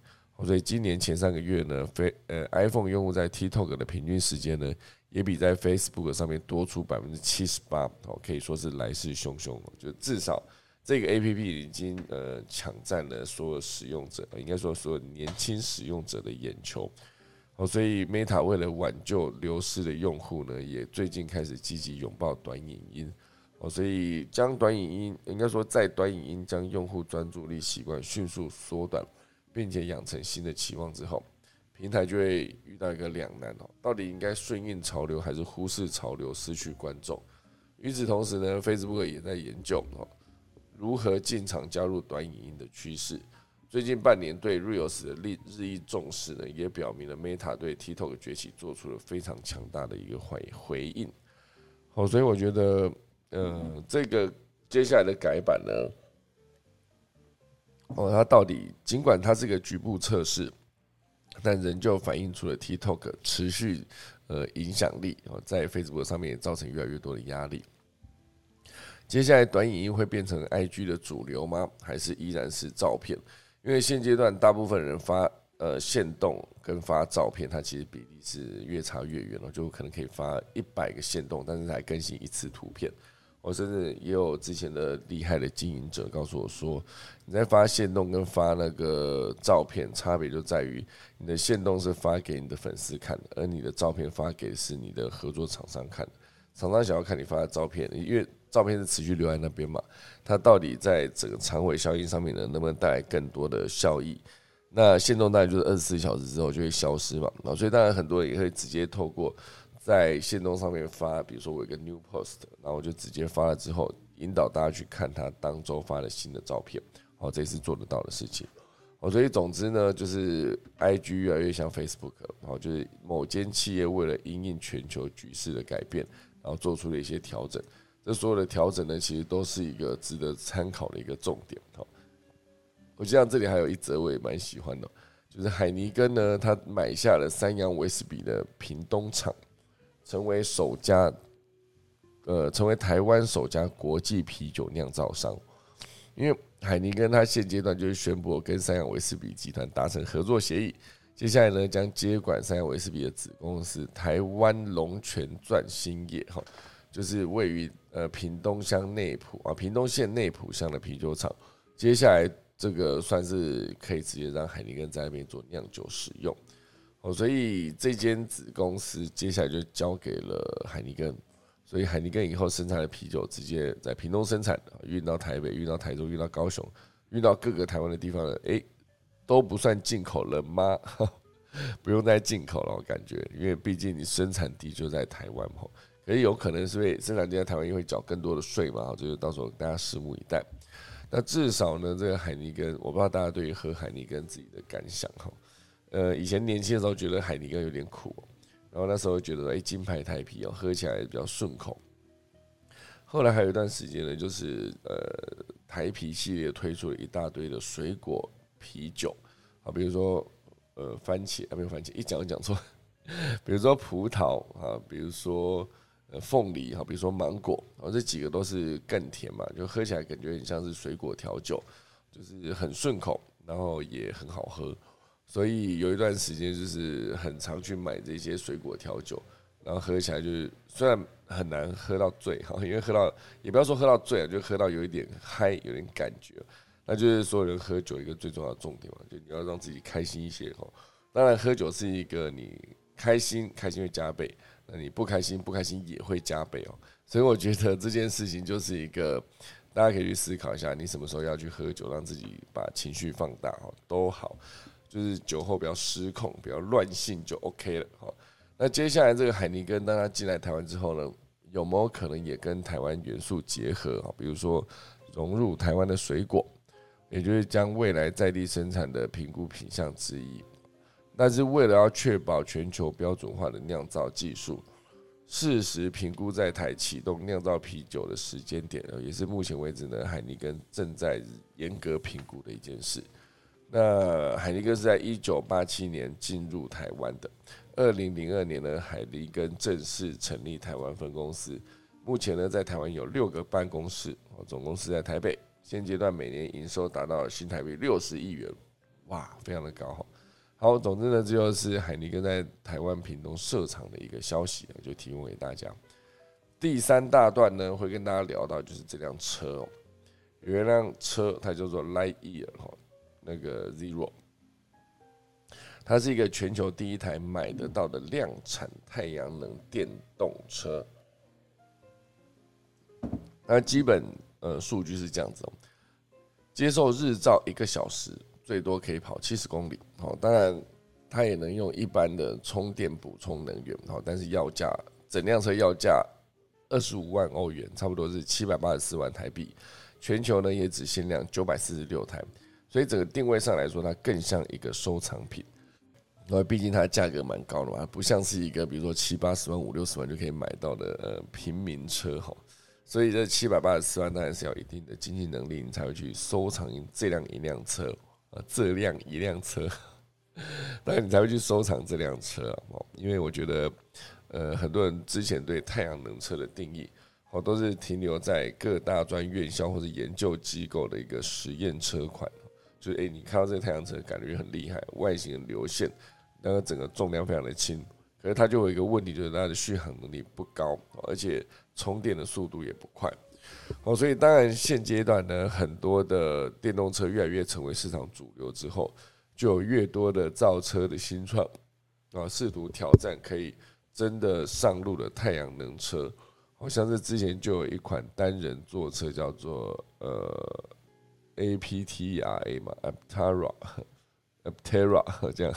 A: 所以今年前三个月呢，非呃 iPhone 用户在 TikTok 的平均时间呢，也比在 Facebook 上面多出百分之七十八。哦，可以说是来势汹汹。就至少这个 APP 已经呃抢占了所有使用者，应该说所有年轻使用者的眼球。哦，所以 Meta 为了挽救流失的用户呢，也最近开始积极拥抱短影音。哦，所以将短影音，应该说在短影音将用户专注力习惯迅速缩短，并且养成新的期望之后，平台就会遇到一个两难哦，到底应该顺应潮流还是忽视潮流失去观众？与此同时呢，Facebook 也在研究哦，如何进场加入短影音的趋势。最近半年对 Reels 的日日益重视呢，也表明了 Meta 对 TikTok 崛起做出了非常强大的一个回回应。好，所以我觉得。嗯，这个接下来的改版呢，哦，它到底尽管它是一个局部测试，但仍旧反映出了 TikTok 持续呃影响力哦，在 Facebook 上面也造成越来越多的压力。接下来短影音会变成 IG 的主流吗？还是依然是照片？因为现阶段大部分人发呃现动跟发照片，它其实比例是越差越远了，就可能可以发一百个现动，但是才更新一次图片。我甚至也有之前的厉害的经营者告诉我说，你在发现动跟发那个照片差别就在于，你的现动是发给你的粉丝看的，而你的照片发给是你的合作厂商看的。厂商想要看你发的照片，因为照片是持续留在那边嘛，它到底在整个长尾效应上面呢，能不能带来更多的效益？那限动当然就是二十四小时之后就会消失嘛，那所以当然很多人也会直接透过。在线动上面发，比如说我一个 new post，然后我就直接发了之后，引导大家去看他当周发的新的照片。好，这是做得到的事情。哦，所以总之呢，就是 I G 越来越像 Facebook，然后就是某间企业为了因应全球局势的改变，然后做出了一些调整。这所有的调整呢，其实都是一个值得参考的一个重点。好，我记得这里还有一则我也蛮喜欢的，就是海尼根呢，他买下了三洋威士比的屏东厂。成为首家，呃，成为台湾首家国际啤酒酿造商。因为海尼根他现阶段就是宣布跟三洋威士比集团达成合作协议，接下来呢将接管三洋威士比的子公司台湾龙泉钻兴业，哈，就是位于呃屏东乡内埔啊屏东县内埔乡的啤酒厂。接下来这个算是可以直接让海尼根在那边做酿酒使用。哦，所以这间子公司接下来就交给了海尼根，所以海尼根以后生产的啤酒直接在屏东生产，运到台北、运到台中、运到高雄、运到各个台湾的地方了，哎，都不算进口了吗？<laughs> 不用再进口了，我感觉，因为毕竟你生产地就在台湾嘛，可是有可能是会生产地在台湾，因为缴更多的税嘛，就是到时候大家拭目以待。那至少呢，这个海尼根，我不知道大家对于喝海尼根自己的感想哈。呃，以前年轻的时候觉得海尼根有点苦，然后那时候觉得哎，金牌台啤哦，喝起来比较顺口。后来还有一段时间呢，就是呃，台啤系列推出了一大堆的水果啤酒啊，比如说呃，番茄啊，没有番茄，一讲就讲错。<laughs> 比如说葡萄啊，比如说凤梨哈，比如说芒果，然后这几个都是更甜嘛，就喝起来感觉很像是水果调酒，就是很顺口，然后也很好喝。所以有一段时间就是很常去买这些水果调酒，然后喝起来就是虽然很难喝到醉哈，因为喝到也不要说喝到醉啊，就喝到有一点嗨，有点感觉，那就是所有人喝酒一个最重要的重点嘛，就你要让自己开心一些哈。当然喝酒是一个你开心，开心会加倍；那你不开心，不开心也会加倍哦。所以我觉得这件事情就是一个大家可以去思考一下，你什么时候要去喝酒，让自己把情绪放大哦，都好。就是酒后不要失控，不要乱性就 OK 了。好，那接下来这个海尼根，当他进来台湾之后呢，有没有可能也跟台湾元素结合啊？比如说融入台湾的水果，也就是将未来在地生产的评估品项之一。但是为了要确保全球标准化的酿造技术，适时评估在台启动酿造啤酒的时间点，也是目前为止呢海尼根正在严格评估的一件事。那海尼根是在一九八七年进入台湾的，二零零二年呢，海尼根正式成立台湾分公司。目前呢，在台湾有六个办公室，总公司在台北。现阶段每年营收达到新台币六十亿元，哇，非常的高。好，总之呢，这就是海尼根在台湾屏东设厂的一个消息，就提供给大家。第三大段呢，会跟大家聊到就是这辆车哦，有一辆车，它叫做 Lightyear 哈，那个 Zero，它是一个全球第一台买得到的量产太阳能电动车。那基本呃数据是这样子哦，接受日照一个小时，最多可以跑七十公里。好，当然它也能用一般的充电补充能源。好，但是要价整辆车要价二十五万欧元，差不多是七百八十四万台币。全球呢也只限量九百四十六台，所以整个定位上来说，它更像一个收藏品。因为毕竟它价格蛮高的嘛，不像是一个比如说七八十万、五六十万就可以买到的呃平民车哈。所以这七百八十四万当然是要一定的经济能力，你才会去收藏这辆一辆车，这辆一辆车，<laughs> 当然你才会去收藏这辆车哦。因为我觉得，呃，很多人之前对太阳能车的定义，哦，都是停留在各大专院校或者研究机构的一个实验车款，就是诶，你看到这个太阳车感觉很厉害，外形很流线，那个整个重量非常的轻，可是它就有一个问题，就是它的续航能力不高，而且。充电的速度也不快，哦，所以当然现阶段呢，很多的电动车越来越成为市场主流之后，就有越多的造车的新创啊，试图挑战可以真的上路的太阳能车，好像是之前就有一款单人坐车叫做呃 A P T R A 嘛，Aptera，Aptera <laughs> <laughs> 这样，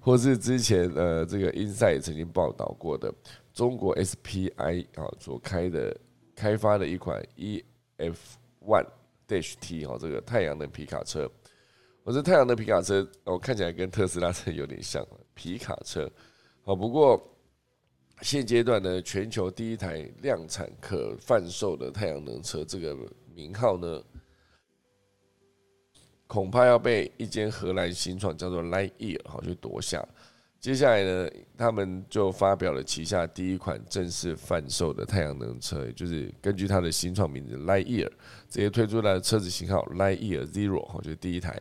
A: 或是之前呃这个 Inside 也曾经报道过的。中国 SPI 啊所开的开发的一款 EF One Dash T 哈，这个太阳能皮卡车，我这太阳能皮卡车，我看起来跟特斯拉车有点像皮卡车，好，不过现阶段呢，全球第一台量产可贩售的太阳能车，这个名号呢，恐怕要被一间荷兰新创叫做 Lightyear 好去夺下。接下来呢，他们就发表了旗下第一款正式贩售的太阳能车，也就是根据它的新创名字 Lightyear 直接推出来的车子型号 Lightyear Zero 哈，就是第一台。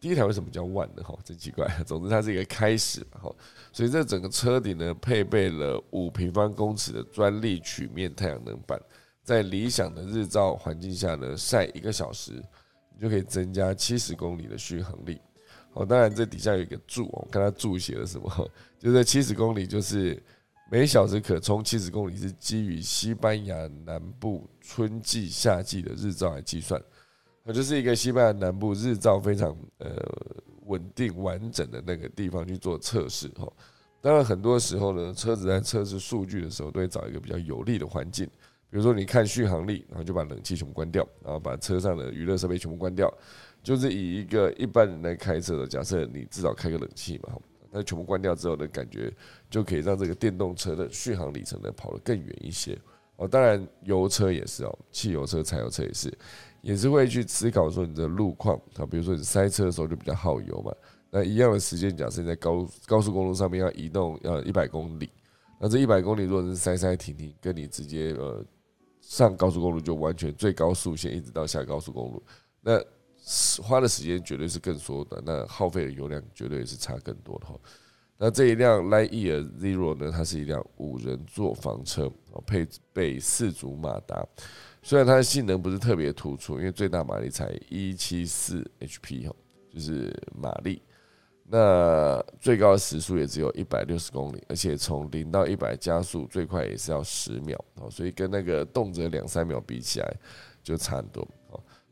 A: 第一台为什么叫 One 呢？哈，真奇怪。总之，它是一个开始，哈。所以这整个车顶呢，配备了五平方公尺的专利曲面太阳能板，在理想的日照环境下呢，晒一个小时，你就可以增加七十公里的续航力。哦，当然这底下有一个注，我看它注写了什么，就是七十公里，就是每小时可充七十公里，是基于西班牙南部春季、夏季的日照来计算，它就是一个西班牙南部日照非常呃稳定完整的那个地方去做测试。哈，当然很多时候呢，车子在测试数据的时候，都会找一个比较有利的环境，比如说你看续航力，然后就把冷气全部关掉，然后把车上的娱乐设备全部关掉。就是以一个一般人来开车的，假设你至少开个冷气嘛，那全部关掉之后的感觉，就可以让这个电动车的续航里程呢跑得更远一些哦。当然，油车也是哦，汽油车、柴油车也是，也是会去思考说你的路况啊，比如说你塞车的时候就比较耗油嘛。那一样的时间，假设你在高高速公路上面要移动要一百公里，那这一百公里如果是塞塞停停，跟你直接呃上高速公路就完全最高速线一直到下高速公路，那。花的时间绝对是更缩短，那耗费的油量绝对也是差更多的哈。那这一辆 Lightyear Zero 呢，它是一辆五人座房车，配备四组马达。虽然它的性能不是特别突出，因为最大马力才一七四 HP 哈，就是马力。那最高的时速也只有一百六十公里，而且从零到一百加速最快也是要十秒哦，所以跟那个动辄两三秒比起来就差很多。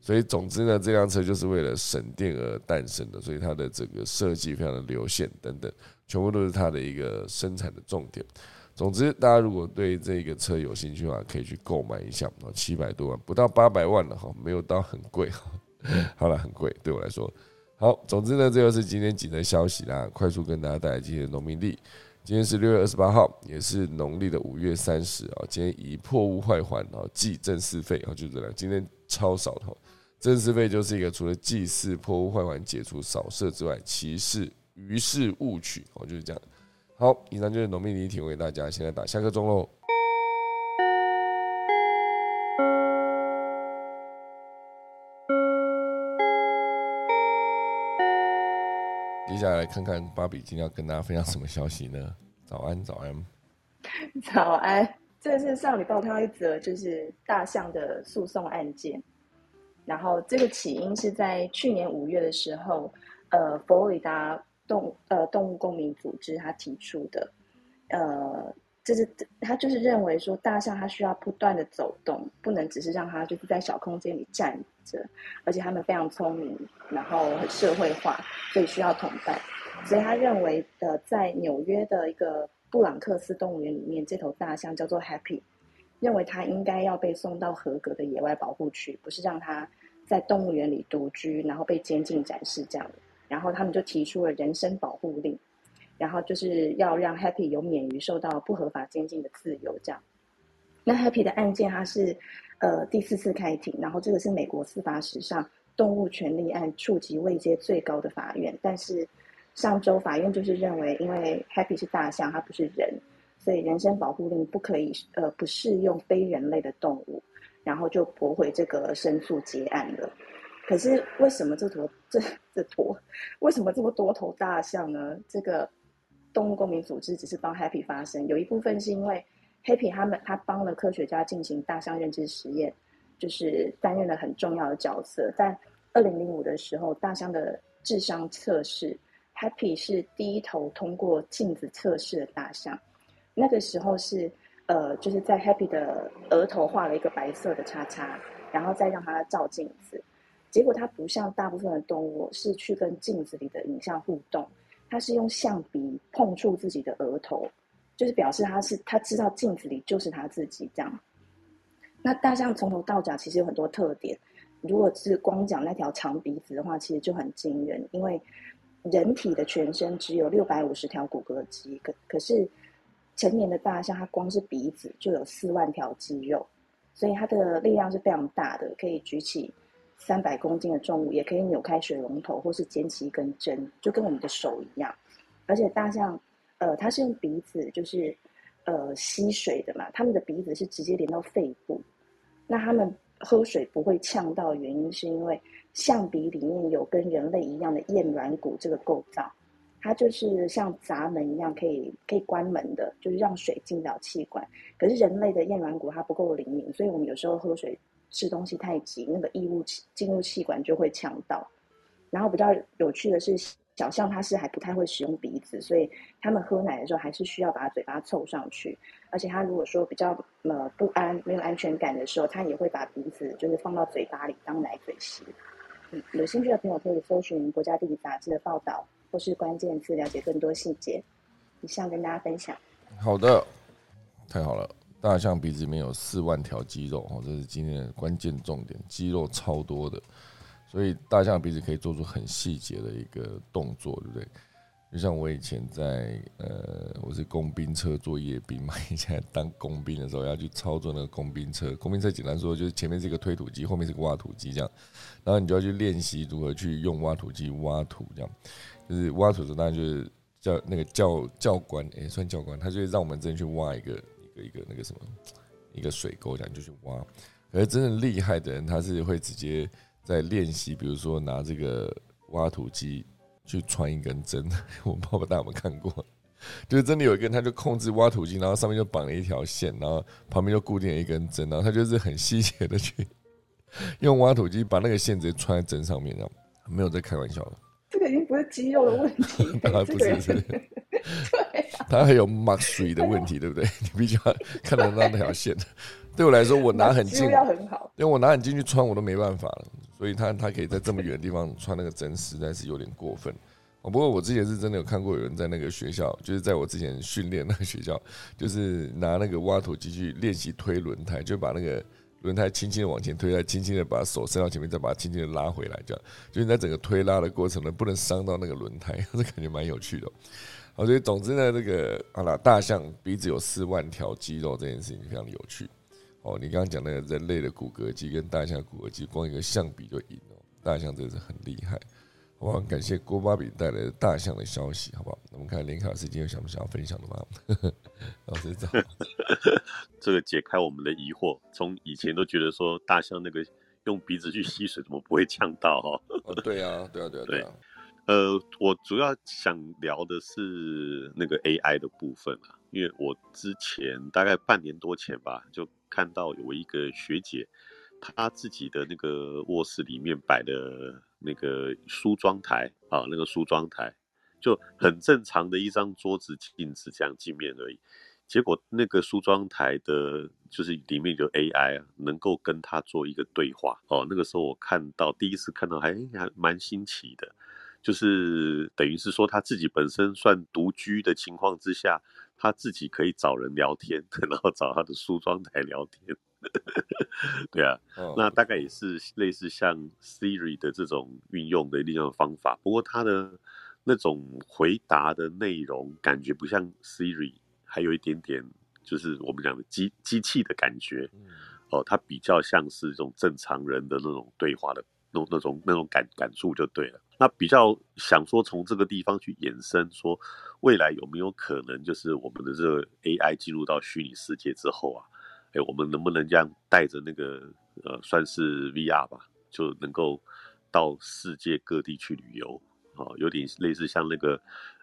A: 所以，总之呢，这辆车就是为了省电而诞生的，所以它的整个设计非常的流线等等，全部都是它的一个生产的重点。总之，大家如果对这个车有兴趣的话，可以去购买一下，七百多万，不到八百万了哈，没有到很贵哈。<laughs> 好了，很贵对我来说，好，总之呢，这就是今天几则消息啦，快速跟大家带来今天的农民历。今天是六月二十八号，也是农历的五月三十啊。今天以破屋坏还啊，祭正四费啊，就这样。今天超少的，正四废就是一个除了祭祀、破屋坏还、解除扫射之外，其事于事勿取哦，就是这样。好，以上就是农民历提供给大家，现在打下课钟喽。接下来看看芭比今天要跟大家分享什么消息呢？早安，早安，
B: 早安。这是上礼拜他一则就是大象的诉讼案件，然后这个起因是在去年五月的时候，呃，佛罗里达动呃动物公民组织他提出的，呃，就是他就是认为说大象它需要不断的走动，不能只是让它就是在小空间里站着。而且他们非常聪明，然后很社会化，所以需要同伴。所以他认为的，在纽约的一个布朗克斯动物园里面，这头大象叫做 Happy，认为它应该要被送到合格的野外保护区，不是让它在动物园里独居，然后被监禁展示这样。然后他们就提出了人身保护令，然后就是要让 Happy 有免于受到不合法监禁的自由这样。那 Happy 的案件，它是。呃，第四次开庭，然后这个是美国司法史上动物权利案触及位阶最高的法院。但是上周法院就是认为，因为 Happy 是大象，它不是人，所以人身保护令不可以呃不适用非人类的动物，然后就驳回这个申诉结案了。可是为什么这坨这这坨为什么这么多头大象呢？这个动物公民组织只是帮 Happy 发声，有一部分是因为。Happy 他们他帮了科学家进行大象认知实验，就是担任了很重要的角色。在二零零五的时候，大象的智商测试，Happy 是第一头通过镜子测试的大象。那个时候是呃，就是在 Happy 的额头画了一个白色的叉叉，然后再让它照镜子。结果它不像大部分的动物是去跟镜子里的影像互动，它是用象鼻碰触自己的额头。就是表示它是它知道镜子里就是它自己这样。那大象从头到脚其实有很多特点，如果是光讲那条长鼻子的话，其实就很惊人。因为人体的全身只有六百五十条骨骼肌，可可是成年的大象它光是鼻子就有四万条肌肉，所以它的力量是非常大的，可以举起三百公斤的重物，也可以扭开水龙头或是捡起一根针，就跟我们的手一样。而且大象。呃，它是用鼻子，就是呃吸水的嘛。他们的鼻子是直接连到肺部，那他们喝水不会呛到，原因是因为象鼻里面有跟人类一样的咽软骨这个构造，它就是像闸门一样，可以可以关门的，就是让水进到气管。可是人类的咽软骨它不够灵敏，所以我们有时候喝水吃东西太急，那个异物进入气管就会呛到。然后比较有趣的是。小象它是还不太会使用鼻子，所以它们喝奶的时候还是需要把嘴巴凑上去。而且它如果说比较呃不安、没有安全感的时候，它也会把鼻子就是放到嘴巴里当奶嘴吸。有兴趣的朋友可以搜寻《国家地理》杂志的报道，或是关键字了解更多细节。以上跟大家分享。
A: 好的，太好了！大象鼻子里面有四万条肌肉哦，这是今天的关键重点，肌肉超多的。所以大象鼻子可以做出很细节的一个动作，对不对？就像我以前在呃，我是工兵车做夜兵嘛，<laughs> 以前当工兵的时候要去操作那个工兵车。工兵车简单说就是前面是一个推土机，后面是个挖土机这样，然后你就要去练习如何去用挖土机挖土这样。就是挖土的时候，当然就是教那个教教官，哎，算教官，他就会让我们真的去挖一个一个一个那个什么一个水沟这样就去挖。可是真正厉害的人，他是会直接。在练习，比如说拿这个挖土机去穿一根针，<laughs> 我不知道大家有没有看过，就是真的有一根，他就控制挖土机，然后上面就绑了一条线，然后旁边就固定了一根针，然后他就是很细节的去 <laughs> 用挖土机把那个线直接穿在针上面，这样没有在开玩笑的。
B: 这个已经不是肌肉的问题，<laughs>
A: 不是是，对，它还有墨水的问题，对不对？你必须要看得到那条线。对我来说，我拿很近，
B: 因
A: 为我拿很近去穿，我都没办法了。所以他他可以在这么远的地方穿那个针，实在是有点过分。哦，不过我之前是真的有看过有人在那个学校，就是在我之前训练那个学校，就是拿那个挖土机去练习推轮胎，就把那个轮胎轻轻的往前推，再轻轻的把手伸到前面，再把它轻轻的拉回来，这样，就你在整个推拉的过程呢，不能伤到那个轮胎，<laughs> 这感觉蛮有趣的。好，所以总之呢，这个好了，大象鼻子有四万条肌肉这件事情非常有趣。哦，你刚刚讲那个人类的骨骼肌跟大象骨骼肌，光一个象比就赢了，大象真的是很厉害。好不好？感谢郭巴比带来的大象的消息，好不好？我们看林卡老师今天有想不想要分享的吗？<laughs> 老师早，<laughs>
C: 这个解开我们的疑惑。从以前都觉得说大象那个用鼻子去吸水，怎么不会呛到？哈，<laughs>
A: 哦，对啊，对啊，对啊，对啊。
C: 呃，我主要想聊的是那个 AI 的部分啊，因为我之前大概半年多前吧，就看到有一个学姐，她自己的那个卧室里面摆的。那个梳妆台啊，那个梳妆台就很正常的一张桌子、镜子这样镜面而已。结果那个梳妆台的，就是里面有 AI 啊，能够跟他做一个对话哦。那个时候我看到第一次看到，还还蛮新奇的，就是等于是说他自己本身算独居的情况之下，他自己可以找人聊天，<laughs> 然后找他的梳妆台聊天。对啊，那大概也是类似像 Siri 的这种运用的另一种方法。不过它的那种回答的内容感觉不像 Siri，还有一点点就是我们讲的机机器的感觉。哦，它比较像是一种正常人的那种对话的那种那种那种感感触就对了。那比较想说从这个地方去延伸，说未来有没有可能就是我们的这个 AI 进入到虚拟世界之后啊？哎，我们能不能这样带着那个呃，算是 VR 吧，就能够到世界各地去旅游啊？有点类似像那个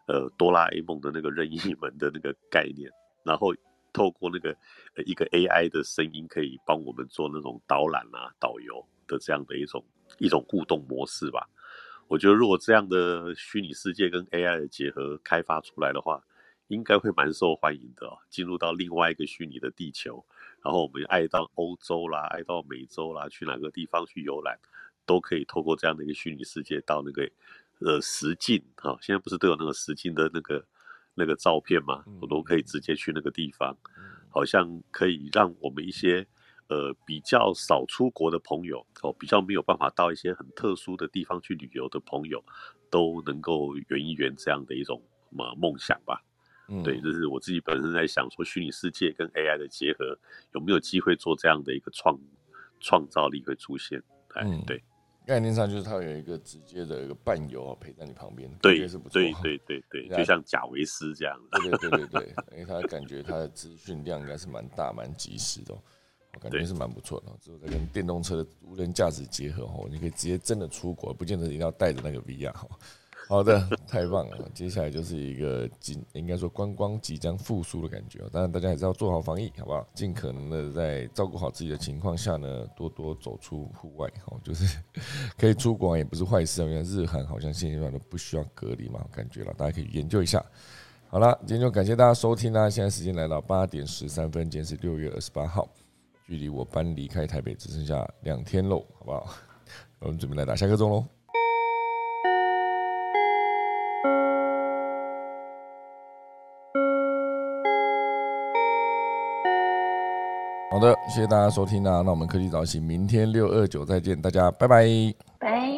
C: 呃哆啦 A 梦的那个任意门的那个概念，然后透过那个一个 AI 的声音，可以帮我们做那种导览啊、导游的这样的一种一种互动模式吧。我觉得如果这样的虚拟世界跟 AI 的结合开发出来的话，应该会蛮受欢迎的哦。进入到另外一个虚拟的地球。然后我们爱到欧洲啦，爱到美洲啦，去哪个地方去游览，都可以透过这样的一个虚拟世界到那个呃实境哈。现在不是都有那个实境的那个那个照片吗？我都可以直接去那个地方，好像可以让我们一些呃比较少出国的朋友哦，比较没有办法到一些很特殊的地方去旅游的朋友，都能够圆一圆这样的一种么梦想吧。对，就是我自己本身在想说，虚拟世界跟 AI 的结合有没有机会做这样的一个创创造力会出现？嗯，对，
A: 概念上就是它有一个直接的一个伴游陪在你旁边，
C: 对，
A: 是不错，
C: 对对对对，就像贾维斯这样，
A: 对对对 <laughs> 对对，因为他感觉他的资讯量应该是蛮大蛮及时的，我感觉是蛮不错的。之后再跟电动车的无人驾驶结合哦，你可以直接真的出国，不见得一定要带着那个 VR 哈。好的，太棒了！接下来就是一个即应该说观光即将复苏的感觉当然，大家还是要做好防疫，好不好？尽可能的在照顾好自己的情况下呢，多多走出户外。哦，就是 <laughs> 可以出国也不是坏事啊。因为日韩好像现阶段都不需要隔离嘛，感觉了，大家可以研究一下。好了，今天就感谢大家收听啦。现在时间来到八点十三分，今天是六月二十八号，距离我搬离开台北只剩下两天喽，好不好？<laughs> 我们准备来打下课钟喽。好的，谢谢大家收听啊！那我们科技早起，明天六二九再见，大家拜拜，
B: 拜。